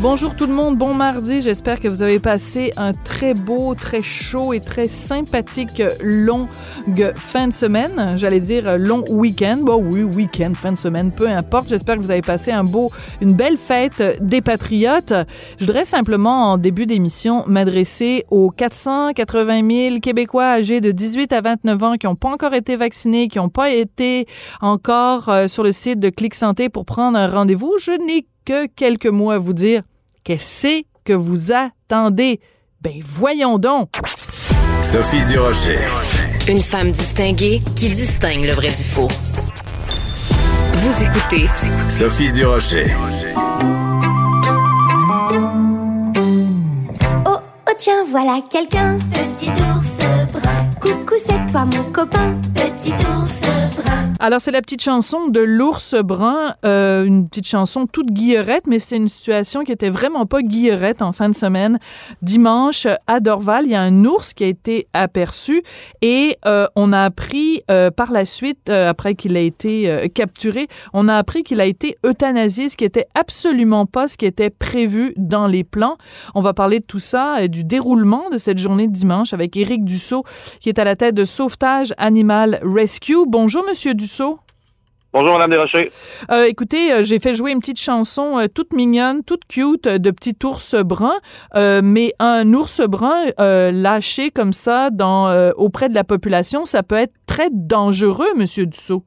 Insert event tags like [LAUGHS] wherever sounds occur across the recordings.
Bonjour tout le monde, bon mardi. J'espère que vous avez passé un très beau, très chaud et très sympathique longue fin de semaine. J'allais dire long week-end. Bon oui, week-end, fin de semaine, peu importe. J'espère que vous avez passé un beau, une belle fête des patriotes. Je voudrais simplement en début d'émission m'adresser aux 480 000 Québécois âgés de 18 à 29 ans qui n'ont pas encore été vaccinés, qui n'ont pas été encore euh, sur le site de Clic Santé pour prendre un rendez-vous. Je n'ai que quelques mots à vous dire. Qu'est-ce que vous attendez? Ben voyons donc! Sophie Durocher. Une femme distinguée qui distingue le vrai du faux. Vous écoutez Sophie Durocher. Oh, oh tiens, voilà quelqu'un. Petit ours brun. Coucou, c'est toi mon copain. Petit ours brun. Alors, c'est la petite chanson de l'ours brun, euh, une petite chanson toute guillerette, mais c'est une situation qui était vraiment pas guillerette en fin de semaine. Dimanche, à Dorval, il y a un ours qui a été aperçu et euh, on a appris euh, par la suite, après qu'il a été capturé, on a appris qu'il a été euthanasié, ce qui était absolument pas ce qui était prévu dans les plans. On va parler de tout ça et du déroulement de cette journée de dimanche avec Éric Dussault, qui est à la tête de Sauvetage Animal Rescue. Bonjour, Monsieur Dussault. Bonjour, Madame Desrochers. Euh, écoutez, euh, j'ai fait jouer une petite chanson euh, toute mignonne, toute cute de petit ours brun, mais un ours brun lâché comme ça dans, auprès de la population, ça peut être très dangereux, Monsieur Dussault.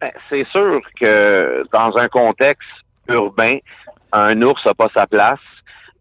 Ben, c'est sûr que dans un contexte urbain, un ours n'a pas sa place.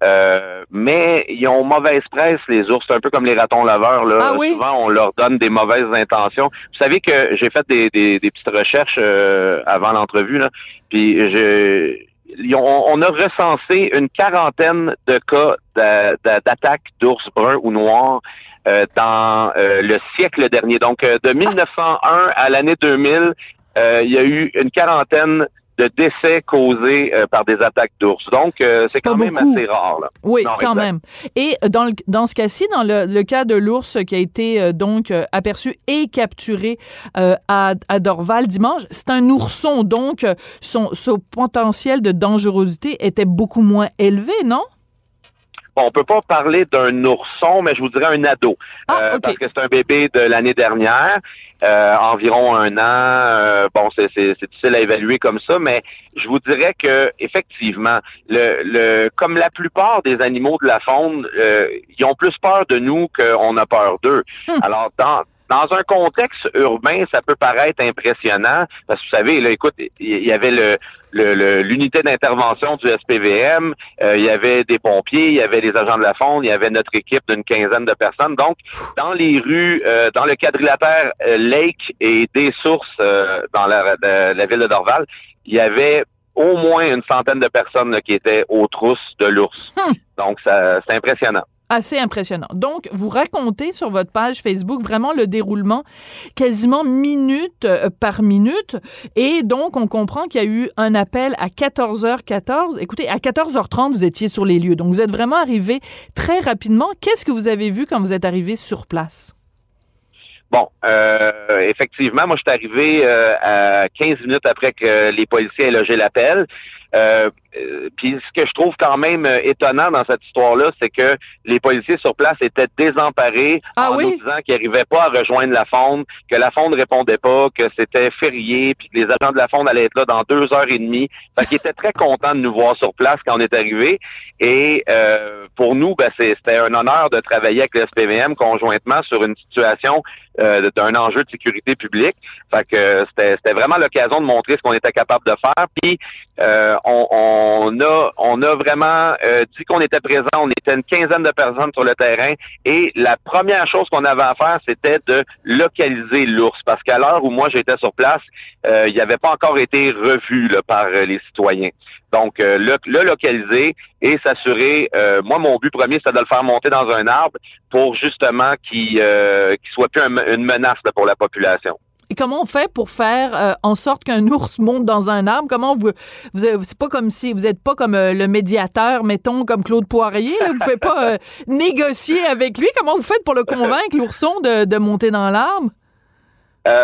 Euh, mais ils ont mauvaise presse, les ours. C'est un peu comme les ratons laveurs. Là. Ah oui? Souvent, on leur donne des mauvaises intentions. Vous savez que j'ai fait des, des, des petites recherches euh, avant l'entrevue, puis je, ils ont- on a recensé une quarantaine de cas d'a- d'a- d'attaques d'ours bruns ou noirs euh, dans euh, le siècle dernier. Donc, euh, de 1901 à l'année 2000, euh, il y a eu une quarantaine de décès causés euh, par des attaques d'ours. Donc, euh, C'est quand même beaucoup. assez rare. Là. Oui, Non, quand exact. même. Et dans, le, dans ce cas-ci, dans le, le cas de l'ours qui a été euh, donc aperçu et capturé à, à Dorval dimanche, c'est un ourson, donc son, son potentiel de dangerosité était beaucoup moins élevé, non? Bon, on peut pas parler d'un ourson, mais je vous dirais un ado. Ah, Euh. Parce que c'est un bébé de l'année dernière, euh, environ un an. Euh, bon, c'est c'est- c'est difficile à évaluer comme ça, mais je vous dirais que effectivement, le, le comme la plupart des animaux de la faune, euh, ils ont plus peur de nous qu'on a peur d'eux. Hmm. Alors, dans dans un contexte urbain, ça peut paraître impressionnant parce que vous savez, là, écoute, il y, avait le l'unité d'intervention du SPVM, euh, il y avait des pompiers, il y avait les agents de la faune, il y avait notre équipe d'une quinzaine de personnes. Donc, dans les rues, euh, dans le quadrilatère euh, Lake et des sources euh, dans la, la- la ville de Dorval, il y avait au moins une centaine de personnes là, qui étaient aux trousses de l'ours. Hmm. Donc, ça, c'est impressionnant. Assez impressionnant. Donc, vous racontez sur votre page Facebook vraiment le déroulement quasiment minute euh, par minute. Et donc, on comprend qu'il y a eu un appel à 14h14. Écoutez, à 14h30, vous étiez sur les lieux. Donc, vous êtes vraiment arrivé très rapidement. Qu'est-ce que vous avez vu quand vous êtes arrivé sur place? Bon, euh, effectivement, moi, je suis arrivé euh, à 15 minutes après que les policiers aient logé l'appel. Euh, Puis ce que je trouve quand même euh, étonnant dans cette histoire-là, c'est que les policiers sur place étaient désemparés Ah en oui? nous disant qu'ils n'arrivaient pas à rejoindre la fonde, que la fonde répondait pas, que c'était férié, puis que les agents de la fonde allaient être là dans deux heures et demie. Fait qu'ils étaient très contents de nous voir sur place quand on est arrivé. Et euh, pour nous, ben, c'est- c'était un honneur de travailler avec le SPVM conjointement sur une situation euh, d'un enjeu de sécurité publique. Fait que euh, c'était vraiment l'occasion de montrer ce qu'on était capable de faire. Puis euh, on, on a on a vraiment euh, dit qu'on était présent. On était une quinzaine de personnes sur le terrain. Et la première chose qu'on avait à faire, c'était de localiser l'ours. Parce qu'à l'heure où moi j'étais sur place, euh, il n'avait pas encore été revu par euh, les citoyens. Donc, le, localiser et s'assurer, moi, mon but premier, c'était de le faire monter dans un arbre pour justement qu'il euh, soit plus un- une menace pour la population. Et comment on fait pour faire euh, en sorte qu'un ours monte dans un arbre? Comment vous, vous c'est pas comme si vous êtes pas comme euh, le médiateur, mettons, comme Claude Poirier. Là. Vous pouvez pas euh, [LAUGHS] négocier avec lui. Comment vous faites pour le convaincre, l'ourson, de, de monter dans l'arbre?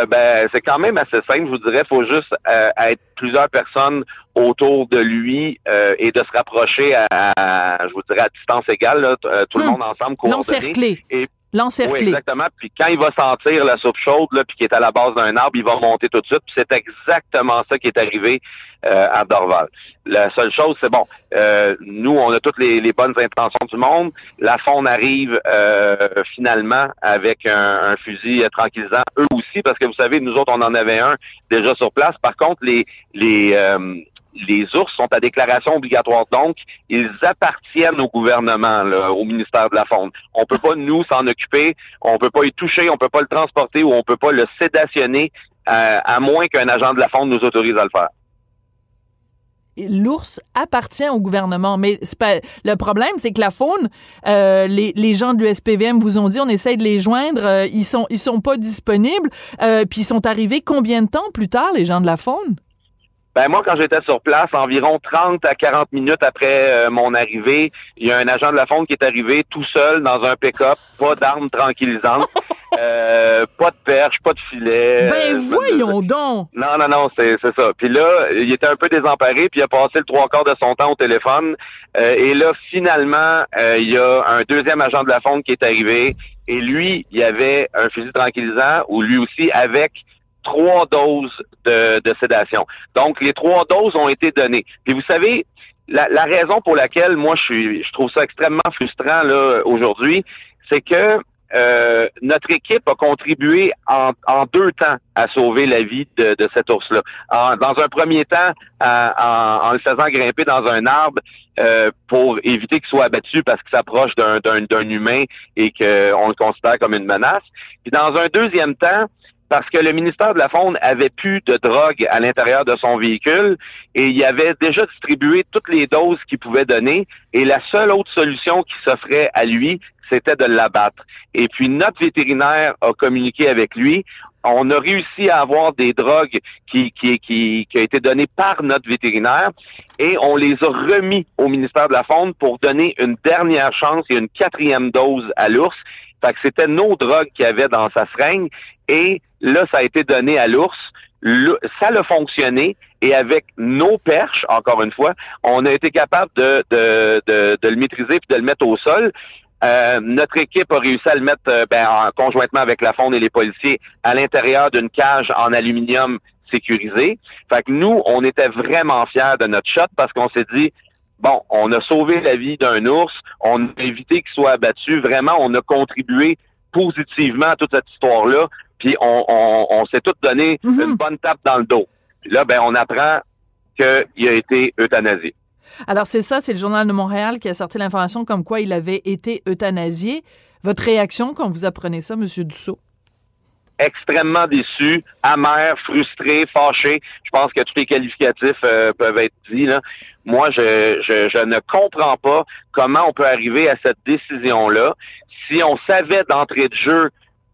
Ben, c'est quand même assez simple, je vous dirais. Il faut juste être plusieurs personnes autour de lui et de se rapprocher à, à, je vous dirais, à distance égale, là, tout le Hmm. monde ensemble, coordonné. L'encercler. Et oui, L'encercler. exactement. Puis quand il va sentir la soupe chaude, là, puis qui est à la base d'un arbre, il va monter tout de suite. Puis c'est exactement ça qui est arrivé euh, à Dorval. La seule chose, c'est bon. euh, nous, on a toutes les, les bonnes intentions du monde. La faune arrive euh, finalement avec un, un fusil euh, tranquillisant, eux aussi, parce que vous savez, nous autres, on en avait un déjà sur place. Par contre, les les euh, les ours sont à déclaration obligatoire, donc ils appartiennent au gouvernement, au ministère de la Faune. On peut pas nous s'en occuper, on peut pas y toucher, on peut pas le transporter ou on peut pas le sédationner, euh, à moins qu'un agent de la Faune nous autorise à le faire. L'ours appartient au gouvernement, mais le problème, c'est que la faune, euh, les, gens de l'USPVM vous ont dit, on essaye de les joindre, euh, ils sont sont pas disponibles, puis ils sont arrivés combien de temps plus tard, les gens de la faune? Ben moi, quand j'étais sur place, environ 30 à 40 minutes après euh, mon arrivée, il y a un agent de la faune qui est arrivé tout seul dans un pick-up, pas d'armes tranquillisantes, [LAUGHS] euh, pas de perche, pas de filet. Ben euh, voyons donc! Non, non, non, c'est c'est ça. Puis là, il était un peu désemparé, puis il a passé le trois quarts de son temps au téléphone. Euh, et là, finalement, euh, il y a un deuxième agent de la faune qui est arrivé. Et lui, il y avait un fusil tranquillisant, ou lui aussi, avec trois doses de, de sédation. Donc, les trois doses ont été données. Puis vous savez, la, la raison pour laquelle moi je suis, je trouve ça extrêmement frustrant là aujourd'hui, c'est que euh, notre équipe a contribué en, en, deux temps à sauver la vie de, de cet ours-là. dans un premier temps, en, le faisant grimper dans un arbre euh, pour éviter qu'il soit abattu parce qu'il s'approche d'un humain et qu'on le considère comme une menace. Puis dans un deuxième temps, parce que le ministère de la Faune avait plus de drogue à l'intérieur de son véhicule et il avait déjà distribué toutes les doses qu'il pouvait donner et la seule autre solution qui s'offrait à lui, c'était de l'abattre. Et puis notre vétérinaire a communiqué avec lui. On a réussi à avoir des drogues qui, qui, qui, qui a été données par notre vétérinaire et on les a remis au ministère de la Faune pour donner une dernière chance et une quatrième dose à l'ours. Fait que c'était nos drogues qu'il y avait dans sa seringue et là, ça a été donné à l'ours. Ça a fonctionné et avec nos perches, encore une fois, on a été capable de, de, de, de le maîtriser puis de le mettre au sol. Euh, notre équipe a réussi à le mettre euh, ben, en, conjointement avec la faune et les policiers à l'intérieur d'une cage en aluminium sécurisée. Fait que nous, on était vraiment fiers de notre shot parce qu'on s'est dit, bon, on a sauvé la vie d'un ours, on a évité qu'il soit abattu. Vraiment, on a contribué positivement à toute cette histoire-là. Puis on, on, on s'est tout donné mm -hmm. une bonne tape dans le dos. Puis là, ben, on apprend qu'il a été euthanasié. Alors c'est ça, c'est le Journal de Montréal qui a sorti l'information comme quoi il avait été euthanasié. Votre réaction quand vous apprenez ça, M. Dussault? extrêmement déçu, amer, frustré, fâché. Je pense que tous les qualificatifs euh, peuvent être dits. Là. Moi, je, je, je, ne comprends pas comment on peut arriver à cette décision-là. Si on savait d'entrée de jeu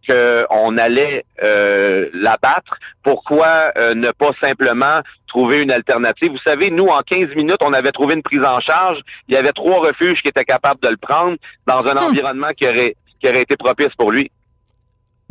qu'on allait euh, l'abattre, pourquoi euh, ne pas simplement trouver une alternative? Vous savez, nous, en 15 minutes, on avait trouvé une prise en charge. Il y avait trois refuges qui étaient capables de le prendre dans un hum. environnement qui aurait, qui aurait été propice pour lui.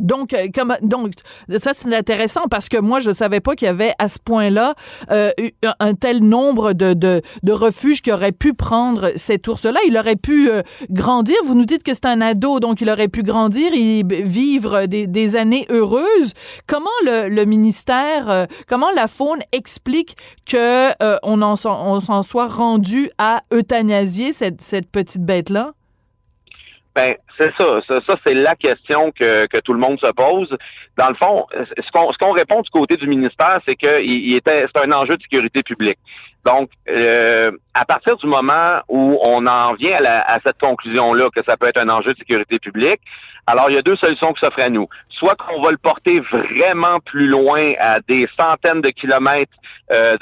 Donc, euh, comme, donc ça, c'est intéressant parce que moi, je savais pas qu'il y avait à ce point-là euh, un tel nombre de, de, de, refuges qui auraient pu prendre cet ours-là. Il aurait pu euh, grandir. Vous nous dites que c'est un ado, donc il aurait pu grandir et vivre des, des années heureuses. Comment le, le ministère, euh, comment la faune explique que euh, on en on s'en soit rendu à euthanasier cette, cette petite bête-là? Ben, c'est ça. Ça, ça c'est la question que, que tout le monde se pose. Dans le fond, ce qu'on ce qu'on répond du côté du ministère, c'est que il, était c'est un enjeu de sécurité publique. Donc, euh, à partir du moment où on en vient à, la, à cette conclusion-là que ça peut être un enjeu de sécurité publique, alors il y a deux solutions qui s'offrent à nous. Soit qu'on va le porter vraiment plus loin, à des centaines de kilomètres euh,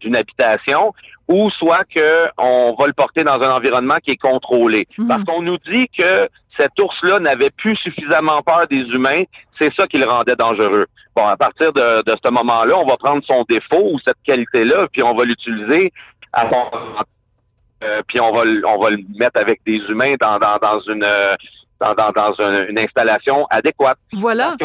d'une de, habitation, ou soit qu'on va le porter dans un environnement qui est contrôlé. Mhm. Parce qu'on nous dit que cet ours-là n'avait plus suffisamment peur des humains, c'est ça qui le rendait dangereux. Bon, à partir de, de ce moment-là, on va prendre son défaut ou cette qualité-là, puis on va l'utiliser à son euh, puis on va le- on va le mettre avec des humains dans dans, dans une euh, dans, dans, dans une, une installation adéquate. Voilà.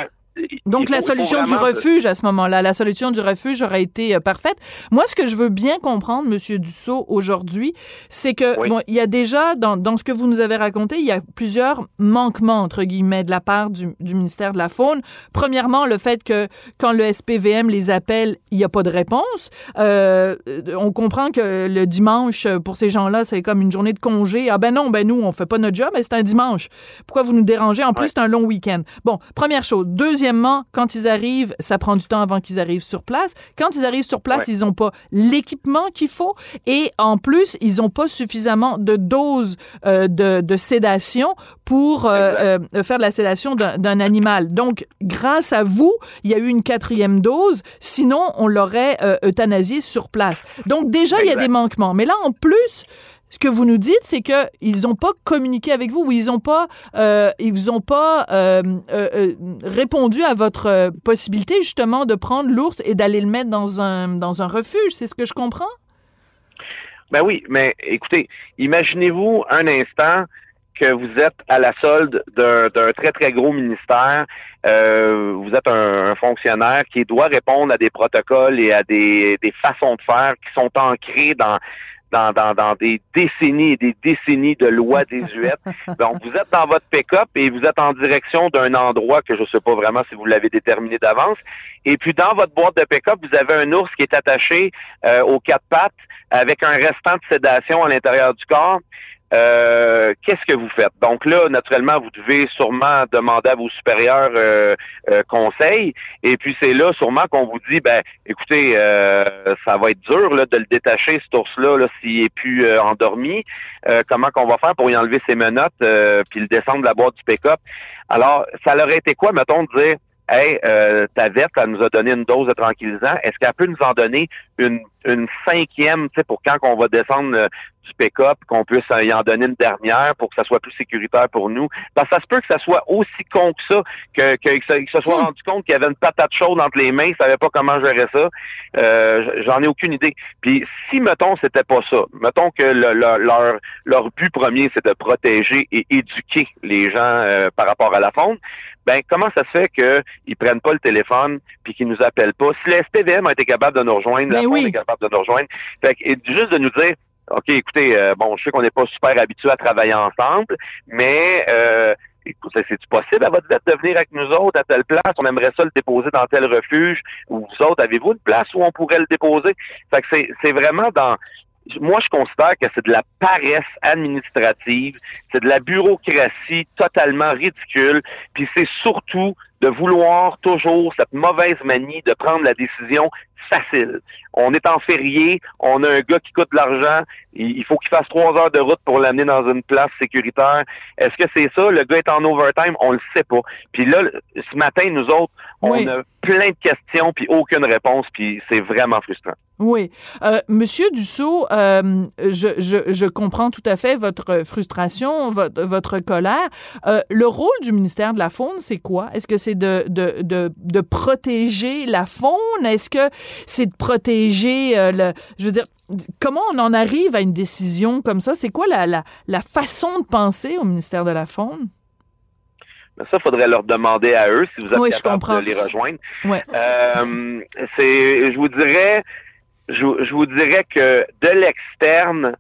Donc la solution du vraiment- refuge à ce moment-là, la solution du refuge aurait été euh, parfaite. Moi, ce que je veux bien comprendre, Monsieur Dussault, aujourd'hui, c'est que Oui. bon, il y a déjà dans, dans ce que vous nous avez raconté, il y a plusieurs manquements entre guillemets de la part du, du ministère de la Faune. Premièrement, le fait que quand le SPVM les appelle, il n'y a pas de réponse. Euh, on comprend que le dimanche pour ces gens-là, c'est comme une journée de congé. Ah ben non, ben nous on fait pas notre job, mais c'est un dimanche. Pourquoi vous nous dérangez? En plus, c'est un long week-end. Bon, première chose. Deuxièmement, quand ils arrivent, ça prend du temps avant qu'ils arrivent sur place. Quand ils arrivent sur place, Ouais. ils n'ont pas l'équipement qu'il faut et en plus, ils n'ont pas suffisamment de doses euh, de, de sédation pour euh, euh, faire de la sédation d'un animal. Donc, grâce à vous, il y a eu une quatrième dose. Sinon, on l'aurait euthanasié sur place. Donc, déjà, il y a des manquements. Mais là, en plus, ce que vous nous dites, c'est que ils n'ont pas communiqué avec vous ou ils n'ont pas, euh, ils vous ont pas euh, euh, répondu à votre possibilité justement de prendre l'ours et d'aller le mettre dans un dans un refuge. C'est ce que je comprends? Ben oui, mais écoutez, imaginez-vous un instant que vous êtes à la solde d'un très, très gros ministère. Vous êtes un, fonctionnaire qui doit répondre à des protocoles et à des, des façons de faire qui sont ancrées dans, dans, dans, dans des décennies et des décennies de lois désuètes. [LAUGHS] Donc, vous êtes dans votre pick-up et vous êtes en direction d'un endroit que je ne sais pas vraiment si vous l'avez déterminé d'avance. Et puis, dans votre boîte de pick-up, vous avez un ours qui est attaché euh, aux quatre pattes avec un restant de sédation à l'intérieur du corps. Euh, qu'est-ce que vous faites? Donc là, naturellement, vous devez sûrement demander à vos supérieurs euh, euh, conseil. Et puis c'est là sûrement qu'on vous dit, ben, écoutez, euh, ça va être dur là, de le détacher, cet ours-là, là, s'il est plus euh, endormi. Euh, comment qu'on va faire pour y enlever ses menottes puis le descendre de la boîte du pick-up? Alors, ça leur été quoi, mettons, de dire Hey, euh, ta vette, elle nous a donné une dose de tranquillisant. Est-ce qu'elle peut nous en donner une, une cinquième, tu sais, pour quand qu'on va descendre euh, du pick-up, qu'on puisse euh, y en donner une dernière pour que ça soit plus sécuritaire pour nous? Parce que ça se peut que ça soit aussi con que ça, que, que, que ça- qu'il se soit Hmm. rendu compte qu'il y avait une patate chaude entre les mains, il savait pas comment gérer ça. Euh, J'en ai aucune idée. Puis si, mettons, c'était pas ça, mettons que le- le- leur, leur but premier, c'est de protéger et éduquer les gens euh, par rapport à la faune, ben comment ça se fait qu'ils prennent pas le téléphone puis qu'ils nous appellent pas? Si le SPVM a été capable de nous rejoindre, la Ben oui. De nous rejoindre. Fait que, et juste de nous dire OK, écoutez, euh, bon, je sais qu'on n'est pas super habitués à travailler ensemble, mais euh, c'est-tu possible à votre dette de venir avec nous autres à telle place? On aimerait ça le déposer dans tel refuge. Ou vous autres, avez-vous une place où on pourrait le déposer? Fait que c'est vraiment dans. Moi, je considère que c'est de la paresse administrative, c'est de la bureaucratie totalement ridicule, puis c'est surtout de vouloir toujours cette mauvaise manie de prendre la décision facile. On est en férié, on a un gars qui coûte de l'argent, il faut qu'il fasse trois heures de route pour l'amener dans une place sécuritaire. Est-ce que c'est ça? Le gars est en overtime, on le sait pas. Puis là, ce matin, nous autres, on a plein de questions puis aucune réponse, puis c'est vraiment frustrant. Oui. Euh, Monsieur Dussault, euh, je, je, je comprends tout à fait votre frustration, votre, votre colère. Euh, le rôle du ministère de la Faune, c'est quoi? Est-ce que c'est de, de, de, de protéger la faune? Est-ce que c'est de protéger euh, le... Je veux dire, comment on en arrive à une décision comme ça? C'est quoi la, la, la façon de penser au ministère de la Faune? Mais ça, faudrait leur demander à eux si vous êtes Oui, capable de les rejoindre. Ouais. Euh, c'est, je vous dirais, je, je vous dirais que de l'externe,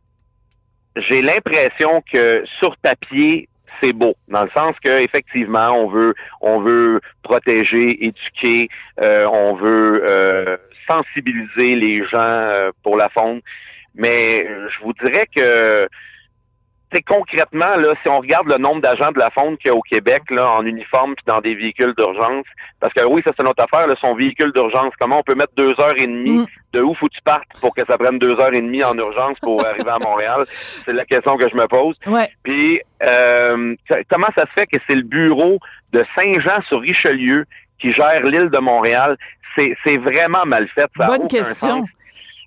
j'ai l'impression que sur papier, c'est beau, dans le sens que effectivement, on veut, on veut protéger, éduquer, euh, on veut euh, sensibiliser les gens euh, pour la faune. Mais euh, je vous dirais que c'est concrètement, là, si on regarde le nombre d'agents de la faune qu'il y a au Québec, là, en uniforme puis dans des véhicules d'urgence, parce que oui, ça c'est notre affaire, là, son véhicule d'urgence, comment on peut mettre deux heures et demie, Mm. de où faut que tu partes pour que ça prenne deux heures et demie en urgence pour arriver à Montréal? [LAUGHS] C'est la question que je me pose. Ouais. Puis euh, comment ça se fait que c'est le bureau de Saint-Jean-sur-Richelieu qui gère l'île de Montréal? C'est vraiment mal fait. Ça Bonne question. sens.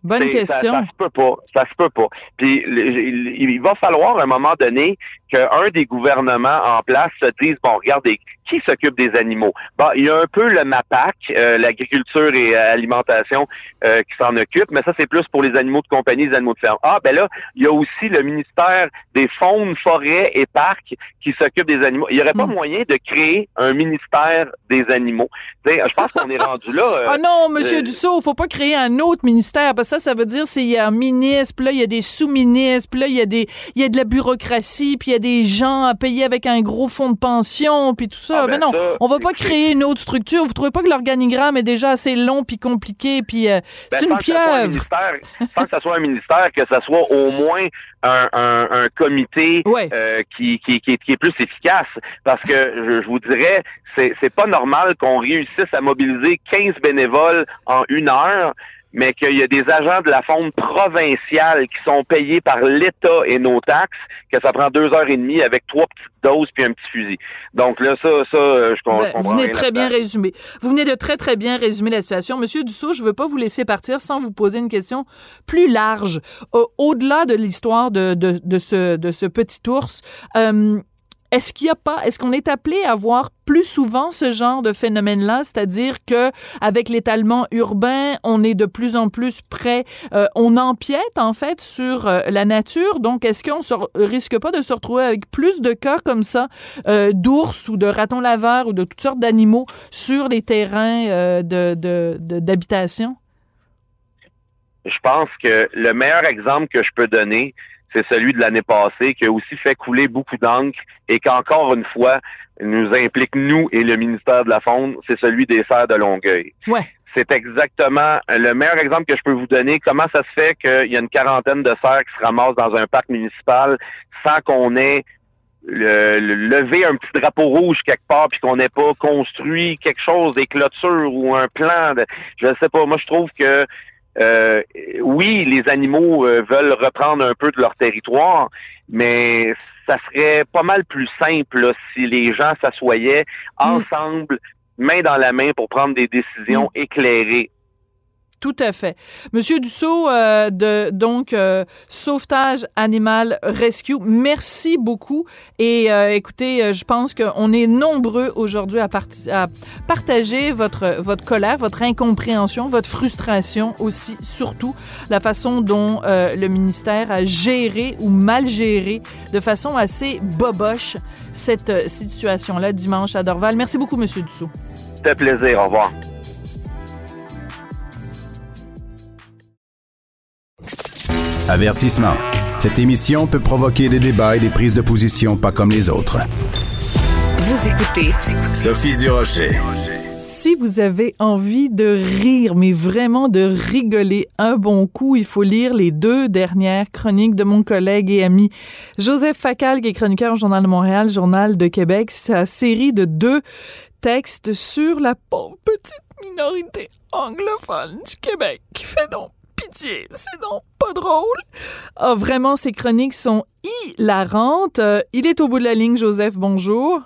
Bonne question. Ça, ça, se peut pas. Ça se peut pas. Puis il, il va falloir à un moment donné qu'un des gouvernements en place se dise bon, regardez, qui s'occupe des animaux? Bon, il y a un peu le MAPAC, euh, l'agriculture et euh, alimentation, euh, qui s'en occupe, mais ça c'est plus pour les animaux de compagnie, les animaux de ferme. Ah ben là, il y a aussi le ministère des faunes, forêts et parcs qui s'occupe des animaux. Il n'y aurait pas Hmm. moyen de créer un ministère des animaux? Je pense qu'on est rendu là. [LAUGHS] euh, Ah non, Monsieur euh, Dussault, faut pas créer un autre ministère parce que ça, ça veut dire c'est il y a un ministre, puis là il y a des sous-ministres, puis là il y a des il y a de la bureaucratie, puis il y a des gens à payer avec un gros fonds de pension, puis tout ça. Ah, ben Mais non, ça, on va pas créer une autre structure. Vous trouvez pas que l'organigramme est déjà assez long puis compliqué, puis euh, Ben, c'est une un pieuvre. ministère, sans que ça soit un ministère, que ça soit au moins un, un, un comité Ouais. euh, qui, qui, qui, est, qui est plus efficace. Parce que je, je vous dirais, c'est pas normal qu'on réussisse à mobiliser 15 bénévoles en une heure, mais qu'il y a des agents de la faune provinciale qui sont payés par l'État et nos taxes, que ça prend deux heures et demie avec trois petites doses puis un petit fusil. Donc là, ça, ça, euh, je, com- Ben, vous comprends venez rien très bien résumé. Vous venez de très très bien résumer la situation, Monsieur Dussault. Je veux pas vous laisser partir sans vous poser une question plus large, Au- au-delà de l'histoire de, de, de ce de ce petit ours. euh, est-ce qu'il y a pas, est-ce qu'on est appelé à voir plus souvent ce genre de phénomène-là, c'est-à-dire que avec l'étalement urbain, on est de plus en plus près, euh, on empiète en fait sur euh, la nature. Donc, est-ce qu'on re- risque pas de se retrouver avec plus de cas comme ça euh, d'ours ou de ratons laveurs ou de toutes sortes d'animaux sur les terrains euh, de, de- d'habitation? je pense que le meilleur exemple que je peux donner, c'est celui de l'année passée, qui a aussi fait couler beaucoup d'encre et qu'encore une fois nous implique nous et le ministère de la Faune, c'est celui des serres de Longueuil. Ouais. C'est exactement le meilleur exemple que je peux vous donner. Comment ça se fait qu'il y a une quarantaine de cerfs qui se ramassent dans un parc municipal sans qu'on ait le, le- levé un petit drapeau rouge quelque part puis qu'on n'ait pas construit quelque chose, des clôtures ou un plan de, je sais pas. Moi, je trouve que euh, oui, les animaux euh, veulent reprendre un peu de leur territoire, mais ça serait pas mal plus simple là, si les gens s'assoyaient ensemble, main dans la main, pour prendre des décisions éclairées. Tout à fait. Monsieur Dussault, euh, de donc euh, Sauvetage Animal Rescue, merci beaucoup. Et euh, écoutez, euh, je pense qu'on est nombreux aujourd'hui à, partager votre votre colère, votre incompréhension, votre frustration aussi, surtout la façon dont euh, le ministère a géré ou mal géré de façon assez boboche cette euh, situation-là dimanche à Dorval. Merci beaucoup, Monsieur Dussault. C'était plaisir. Au revoir. Avertissement. Cette émission peut provoquer des débats et des prises de position pas comme les autres. Vous écoutez Sophie Durocher. Si vous avez envie de rire, mais vraiment de rigoler un bon coup, il faut lire les deux dernières chroniques de mon collègue et ami Joseph Facal, qui est chroniqueur au Journal de Montréal, Journal de Québec. Sa série de deux textes sur la pauvre petite minorité anglophone du Québec qui fait donc pitié. C'est donc pas drôle. Ah, vraiment, ces chroniques sont hilarantes. Euh, il est au bout de la ligne, Joseph. Bonjour.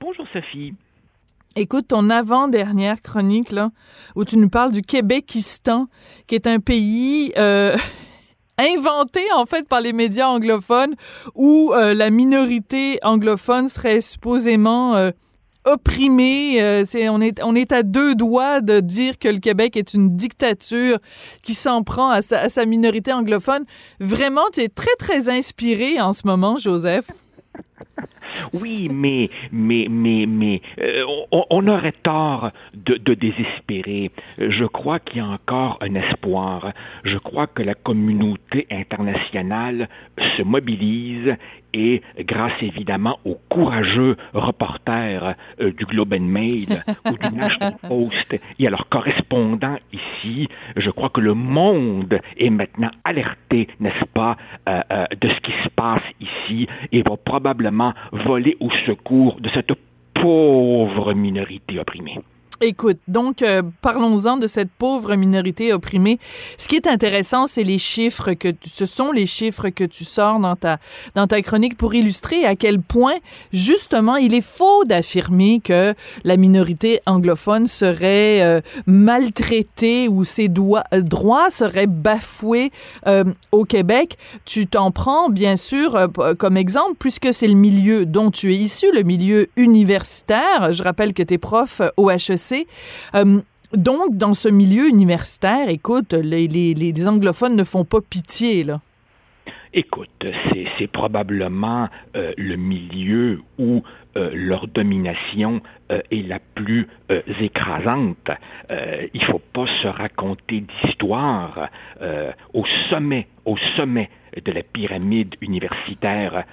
Bonjour Sophie. Écoute, ton avant-dernière chronique, là, où tu nous parles du Québékistan, qui est un pays euh, [LAUGHS] inventé, en fait, par les médias anglophones, où euh, la minorité anglophone serait supposément euh, opprimée. Euh, c'est, on, est, on est à deux doigts de dire que le Québec est une dictature qui s'en prend à sa, à sa minorité anglophone. Vraiment, tu es très, très inspiré en ce moment, Joseph. [LAUGHS] Oui, mais, mais, mais, mais, euh, on, on aurait tort de, de désespérer. Je crois qu'il y a encore un espoir. Je crois que la communauté internationale se mobilise et grâce évidemment aux courageux reporters euh, du Globe and Mail [LAUGHS] ou du National Post et à leurs correspondants ici, je crois que le monde est maintenant alerté, n'est-ce pas, euh, euh, de ce qui se passe ici et va probablement voler au secours de cette pauvre minorité opprimée. Écoute, donc euh, parlons-en de cette pauvre minorité opprimée. Ce qui est intéressant, c'est les chiffres que tu, ce sont les chiffres que tu sors dans ta dans ta chronique pour illustrer à quel point justement il est faux d'affirmer que la minorité anglophone serait euh, maltraitée ou ses droits, euh, droits seraient bafoués au Québec. Tu t'en prends bien sûr comme exemple puisque c'est le milieu dont tu es issu, le milieu universitaire. Je rappelle que tu es prof au HEC euh, donc, dans ce milieu universitaire, écoute, les, anglophones ne font pas pitié, là. Écoute, c'est probablement euh, le milieu où euh, leur domination est la plus écrasante. il ne faut pas se raconter d'histoire. au sommet, au sommet de la pyramide universitaire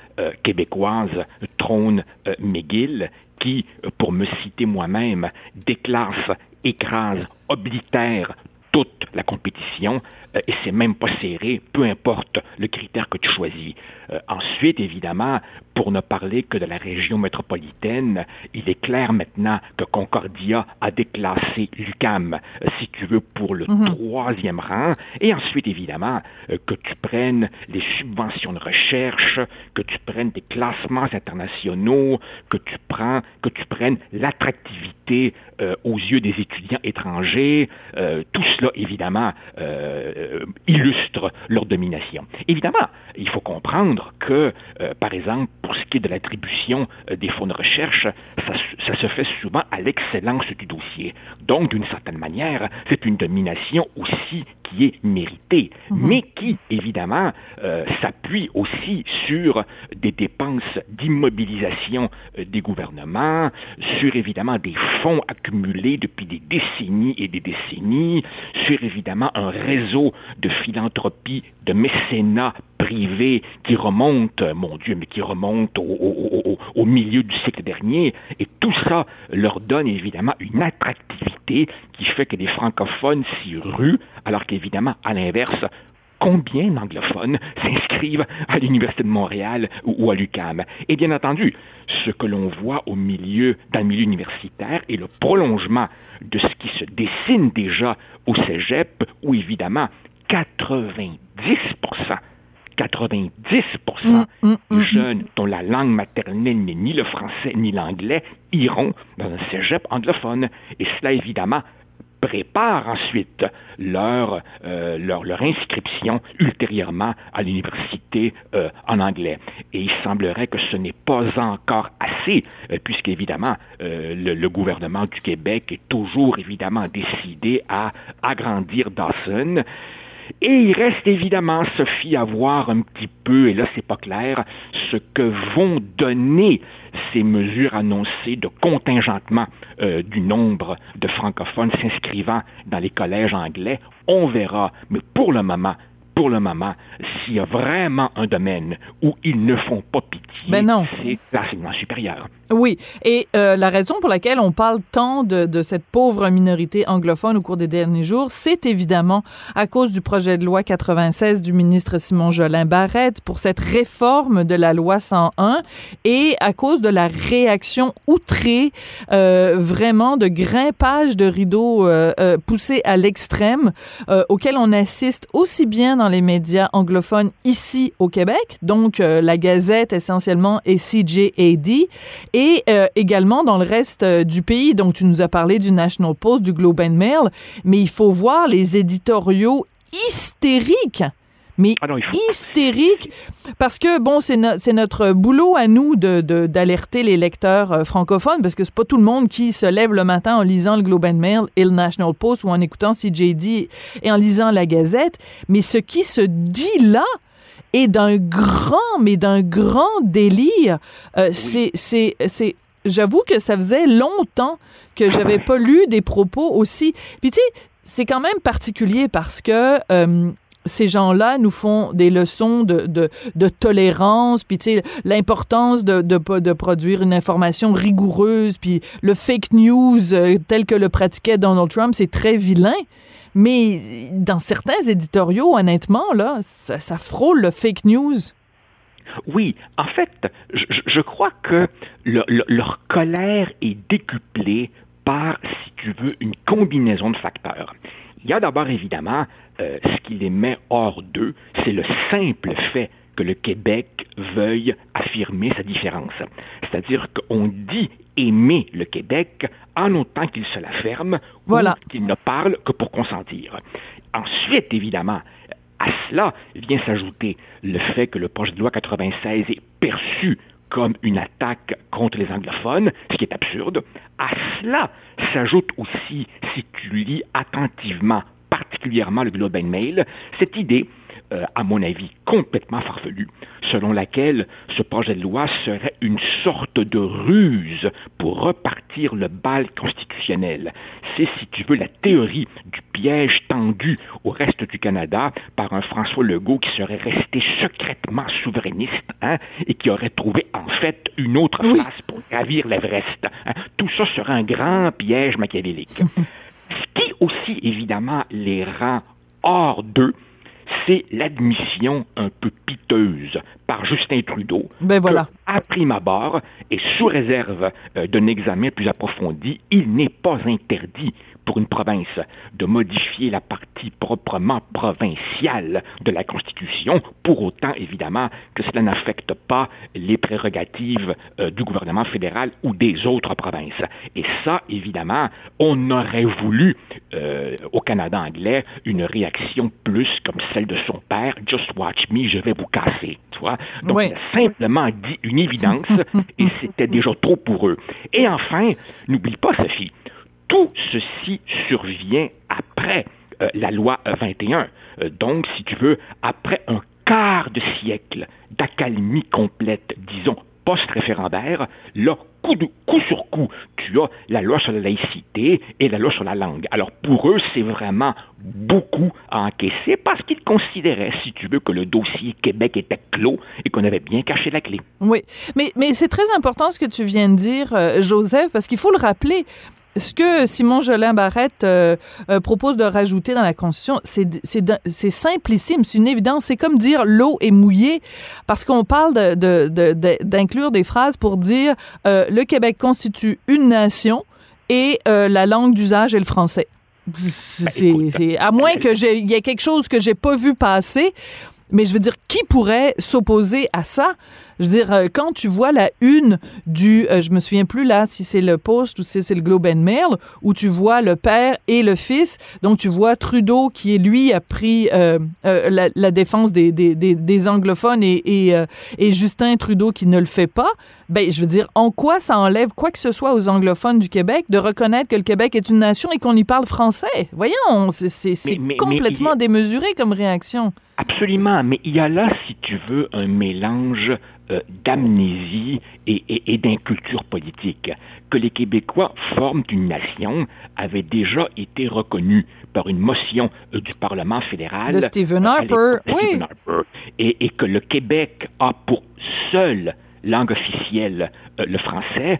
québécoise trône McGill, qui, pour me citer moi-même, déclasse, écrase, oblitère toute la compétition euh, et c'est même pas serré, peu importe le critère que tu choisis. Euh, ensuite, évidemment, pour ne parler que de la région métropolitaine, il est clair maintenant que Concordia a déclassé l'UCAM, euh, si tu veux, pour le mhm. troisième rang. Et ensuite, évidemment, que tu prennes les subventions de recherche, que tu prennes des classements internationaux, que tu prends, que tu prennes l'attractivité aux yeux des étudiants étrangers. tout cela, évidemment, euh, illustrent leur domination. Évidemment, il faut comprendre que, euh, par exemple, pour ce qui est de l'attribution euh, des fonds de recherche, ça, se fait souvent à l'excellence du dossier. Donc, d'une certaine manière, c'est une domination aussi qui est méritée, mhm. mais qui, évidemment, s'appuie aussi sur des dépenses d'immobilisation des gouvernements, sur évidemment des fonds accumulés depuis des décennies et des décennies, sur évidemment un réseau de philanthropie, de mécénat privé qui remonte, mon Dieu, mais qui remonte au, milieu du siècle dernier. Et tout ça leur donne évidemment une attractivité qui fait que les francophones s'y ruent, alors qu'évidemment, à l'inverse, combien d'anglophones s'inscrivent à l'Université de Montréal ou, à l'UCAM. Et bien entendu, ce que l'on voit au milieu, dans le milieu universitaire est le prolongement de ce qui se dessine déjà au cégep, où évidemment 90% 90 mm, mm, mm, des jeunes dont la langue maternelle n'est ni le français ni l'anglais iront dans un cégep anglophone. Et cela, évidemment, préparent ensuite leur, euh, leur, inscription ultérieurement à l'université euh, en anglais. Et il semblerait que ce n'est pas encore assez, euh, puisqu'évidemment, le, le, gouvernement du Québec est toujours évidemment décidé à agrandir Dawson. Et il reste évidemment, Sophie, à voir un petit peu, et là c'est pas clair, ce que vont donner ces mesures annoncées de contingentement euh, du nombre de francophones s'inscrivant dans les collèges anglais. On verra, mais pour le moment, pour le moment, s'il y a vraiment un domaine où ils ne font pas pitié, ben c'est l'enseignement supérieur. Oui, et euh, la raison pour laquelle on parle tant de, de, cette pauvre minorité anglophone au cours des derniers jours, c'est évidemment à cause du projet de loi 96 du ministre Simon Jolin Barrette pour cette réforme de la loi 101 et à cause de la réaction outrée, euh, vraiment de grimpage de rideaux euh, euh poussés à l'extrême, auquel on assiste aussi bien dans les médias anglophones ici au Québec, donc euh, la Gazette essentiellement et CJAD, et euh, également dans le reste euh, du pays. Donc tu nous as parlé du National Post, du Globe and Mail, mais il faut voir les éditoriaux hystériques mais ah hystériques, parce que bon, c'est notre boulot à nous de d'alerter les lecteurs francophones, parce que c'est pas tout le monde qui se lève le matin en lisant le Globe and Mail et le National Post ou en écoutant CJD et en lisant la Gazette, mais ce qui se dit là est d'un grand, mais d'un grand délire. Euh, C'est c'est j'avoue que ça faisait longtemps que j'avais pas lu des propos aussi. Puis tu sais, c'est quand même particulier parce que euh, ces gens-là nous font des leçons de, de, tolérance, puis tu sais, l'importance de, de, de, produire une information rigoureuse, puis le fake news euh, tel que le pratiquait Donald Trump, c'est très vilain. Mais dans certains éditoriaux, honnêtement, là, ça, ça frôle le fake news. Oui, en fait, je, je crois que le, leur colère est décuplée par, si tu veux, une combinaison de facteurs. Il y a d'abord évidemment euh, ce qui les met hors d'eux, c'est le simple fait que le Québec veuille affirmer sa différence. C'est-à-dire qu'on dit aimer le Québec en autant qu'il se la ferme Voilà. ou qu'il ne parle que pour consentir. Ensuite, évidemment, à cela vient s'ajouter le fait que le projet de loi 96 est perçu comme une attaque contre les anglophones, ce qui est absurde. À cela s'ajoute aussi, si tu lis attentivement, particulièrement le Globe and Mail, cette idée euh, à mon avis, complètement farfelue, selon laquelle ce projet de loi serait une sorte de ruse pour repartir le bal constitutionnel. C'est, si tu veux, la théorie du piège tendu au reste du Canada par un François Legault qui serait resté secrètement souverainiste hein, et qui aurait trouvé en fait une autre face pour gravir l'Everest. hein. Tout ça serait un grand piège machiavélique. [LAUGHS] Ce qui aussi, évidemment, les rend hors d'eux, c'est l'admission un peu piteuse par Justin Trudeau Ben voilà. que, à prime abord et sous réserve euh, d'un examen plus approfondi, il n'est pas interdit pour une province de modifier la partie proprement provinciale de la Constitution, pour autant évidemment que cela n'affecte pas les prérogatives euh, du gouvernement fédéral ou des autres provinces. Et ça, évidemment, on aurait voulu euh, au Canada anglais une réaction plus comme celle de son père, Just watch me, je vais vous casser. Tu vois? Donc, Oui. il a simplement dit une évidence [LAUGHS] et c'était déjà trop pour eux. Et enfin, n'oublie pas, Sophie, tout ceci survient après euh, la loi euh, 21. Euh, donc, si tu veux, après un quart de siècle d'accalmie complète, disons, post-référendaire, là, coup, de- coup sur coup, tu as la loi sur la laïcité et la loi sur la langue. Alors, pour eux, c'est vraiment beaucoup à encaisser parce qu'ils considéraient, si tu veux, que le dossier Québec était clos et qu'on avait bien caché la clé. Oui, mais, c'est très important ce que tu viens de dire, euh, Joseph, parce qu'il faut le rappeler. Ce que Simon Jolin Barrette euh, euh, propose de rajouter dans la Constitution, c'est simplissime, c'est une évidence. C'est comme dire l'eau est mouillée, parce qu'on parle de- de- de- de- d'inclure des phrases pour dire euh, le Québec constitue une nation et la langue d'usage est le français. Écoute, c'est- à moins que j'ai- il y ait quelque chose que j'ai pas vu passer. Mais je veux dire, qui pourrait s'opposer à ça? Je veux dire, euh, quand tu vois la une du, euh, je me souviens plus là si c'est le Post ou si c'est le Globe and Mail, où tu vois le père et le fils, donc tu vois Trudeau qui, lui, a pris euh, euh, la, la défense des, des, des, des anglophones et, et, et Justin Trudeau qui ne le fait pas, ben je veux dire, en quoi ça enlève quoi que ce soit aux anglophones du Québec de reconnaître que le Québec est une nation et qu'on y parle français? Voyons, c'est Mais- complètement démesuré comme réaction. Absolument, mais il y a là, si tu veux, un mélange euh, d'amnésie et, et- et d'inculture politique. Que les Québécois forment une nation avait déjà été reconnu par une motion euh, du Parlement fédéral De Stephen Harper, oui. Stephen Harper. Et, et que le Québec a pour seule langue officielle euh, le français,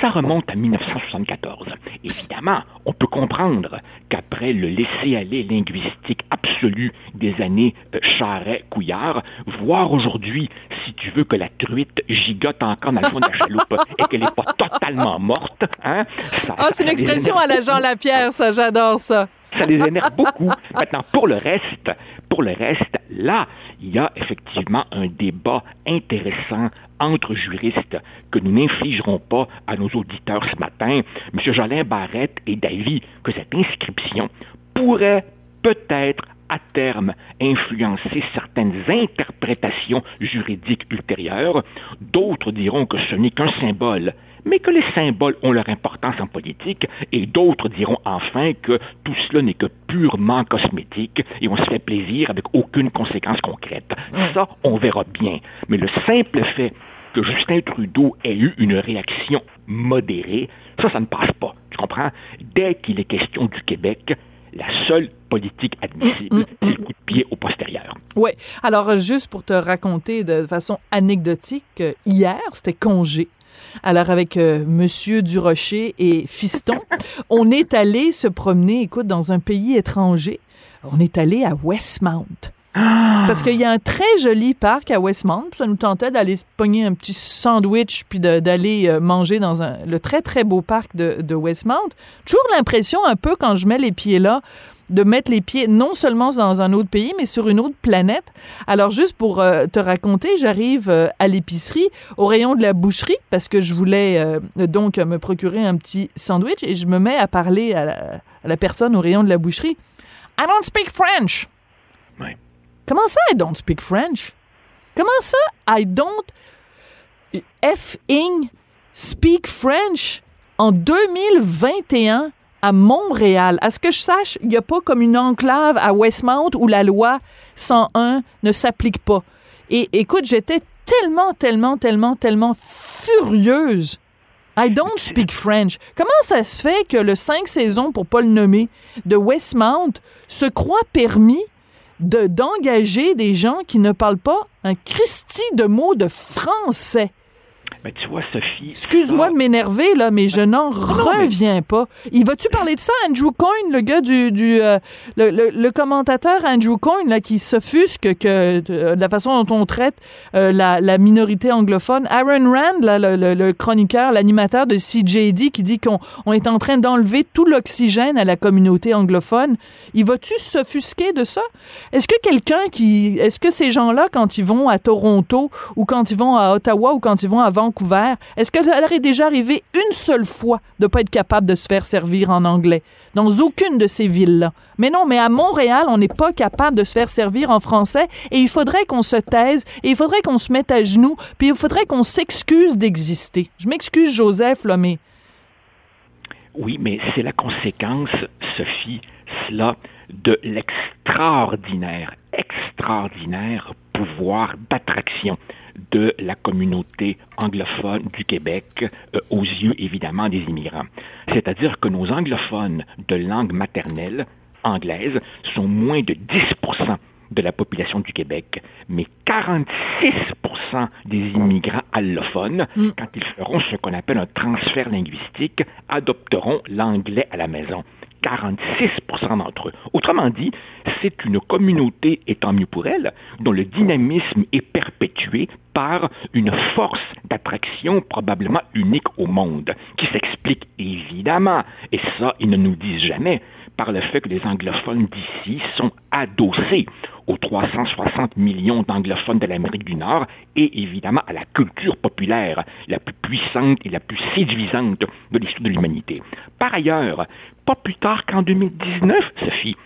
ça remonte à 1974. Évidemment, on peut comprendre qu'après le laisser-aller linguistique absolu des années euh, Charret-Couillard, voir aujourd'hui, si tu veux, que la truite gigote encore dans le fond de la chaloupe et qu'elle n'est pas totalement morte, hein, ça, Ah, c'est une expression à la Jean Lapierre, ça, j'adore ça. ça les énerve beaucoup. Maintenant, pour le reste, pour le reste, là, il y a effectivement un débat intéressant entre juristes que nous n'infligerons pas à nos auditeurs ce matin. M. Jolin Barrette est d'avis que cette inscription pourrait peut-être à terme influencer certaines interprétations juridiques ultérieures. D'autres diront que ce n'est qu'un symbole, mais que les symboles ont leur importance en politique, et d'autres diront enfin que tout cela n'est que purement cosmétique et on se fait plaisir avec aucune conséquence concrète. Ça, on verra bien. Mais le simple fait que Justin Trudeau ait eu une réaction modérée, ça, ça ne passe pas. Tu comprends? Dès qu'il est question du Québec, la seule politique admissible, c'est le coup de pied au postérieur. Oui. Alors, juste pour te raconter de façon anecdotique, hier, c'était congé. Alors, avec euh, Monsieur Durocher et Fiston, [LAUGHS] on est allé se promener, écoute, dans un pays étranger. On est allé à Westmount. Parce qu'il y a un très joli parc à Westmount. Ça nous tentait d'aller se pogner un petit sandwich puis d'aller euh, manger dans un, le très, très beau parc de, de Westmount. Toujours l'impression, un peu, quand je mets les pieds là, de mettre les pieds non seulement dans un autre pays, mais sur une autre planète. Alors, juste pour euh, te raconter, j'arrive euh, à l'épicerie, au rayon de la boucherie, parce que je voulais euh, donc me procurer un petit sandwich, et je me mets à parler à la, à la personne au rayon de la boucherie. I don't speak French. Ouais. Comment ça, I don't speak French? Comment ça, I don't F-ing speak French en 2021 à Montréal? À ce que je sache, il n'y a pas comme une enclave à Westmount où la loi 101 ne s'applique pas. Et écoute, j'étais tellement, tellement, tellement, tellement furieuse. I don't speak French. Comment ça se fait que le 5 saisons, pour pas le nommer, de Westmount se croit permis de d'engager des gens qui ne parlent pas un Christi de mots de français? Mais tu vois, Sophie. Excuse-moi de m'énerver, là, mais je n'en reviens pas. Il va-tu parler de ça, Andrew Coyne, le gars du... du euh, le, le- le commentateur Andrew Coyne, là, qui s'offusque que de, de la façon dont on traite euh, la, la minorité anglophone? Aaron Rand, là, le chroniqueur, l'animateur de CJD, qui dit qu'on on est en train d'enlever tout l'oxygène à la communauté anglophone. Il va-tu s'offusquer de ça? Est-ce que quelqu'un qui... Est-ce que ces gens-là, quand ils vont à Toronto ou quand ils vont à Ottawa ou quand ils vont à Vancouver, est-ce que ça leur est déjà arrivé une seule fois de pas être capable de se faire servir en anglais? Dans aucune de ces villes-là. Mais non, mais à Montréal, on n'est pas capable de se faire servir en français et il faudrait qu'on se taise et il faudrait qu'on se mette à genoux puis il faudrait qu'on s'excuse d'exister. Je m'excuse, Joseph, là, mais... Oui, mais c'est la conséquence, Sophie, cela, de l'extraordinaire, extraordinaire pouvoir d'attraction de la communauté anglophone du Québec euh, aux yeux évidemment des immigrants. C'est-à-dire que nos anglophones de langue maternelle anglaise sont moins de 10% de la population du Québec, mais 46% des immigrants allophones, quand ils feront ce qu'on appelle un transfert linguistique, adopteront l'anglais à la maison. 46% d'entre eux. Autrement dit, c'est une communauté, et tant mieux pour elle, dont le dynamisme est perpétué par une force d'attraction probablement unique au monde, qui s'explique évidemment, et ça, ils ne nous disent jamais, par le fait que les anglophones d'ici sont adossés aux 360 millions d'anglophones de l'Amérique du Nord et évidemment à la culture populaire la plus puissante et la plus séduisante de l'histoire de l'humanité. Par ailleurs, pas plus tard qu'en 2019, Sophie,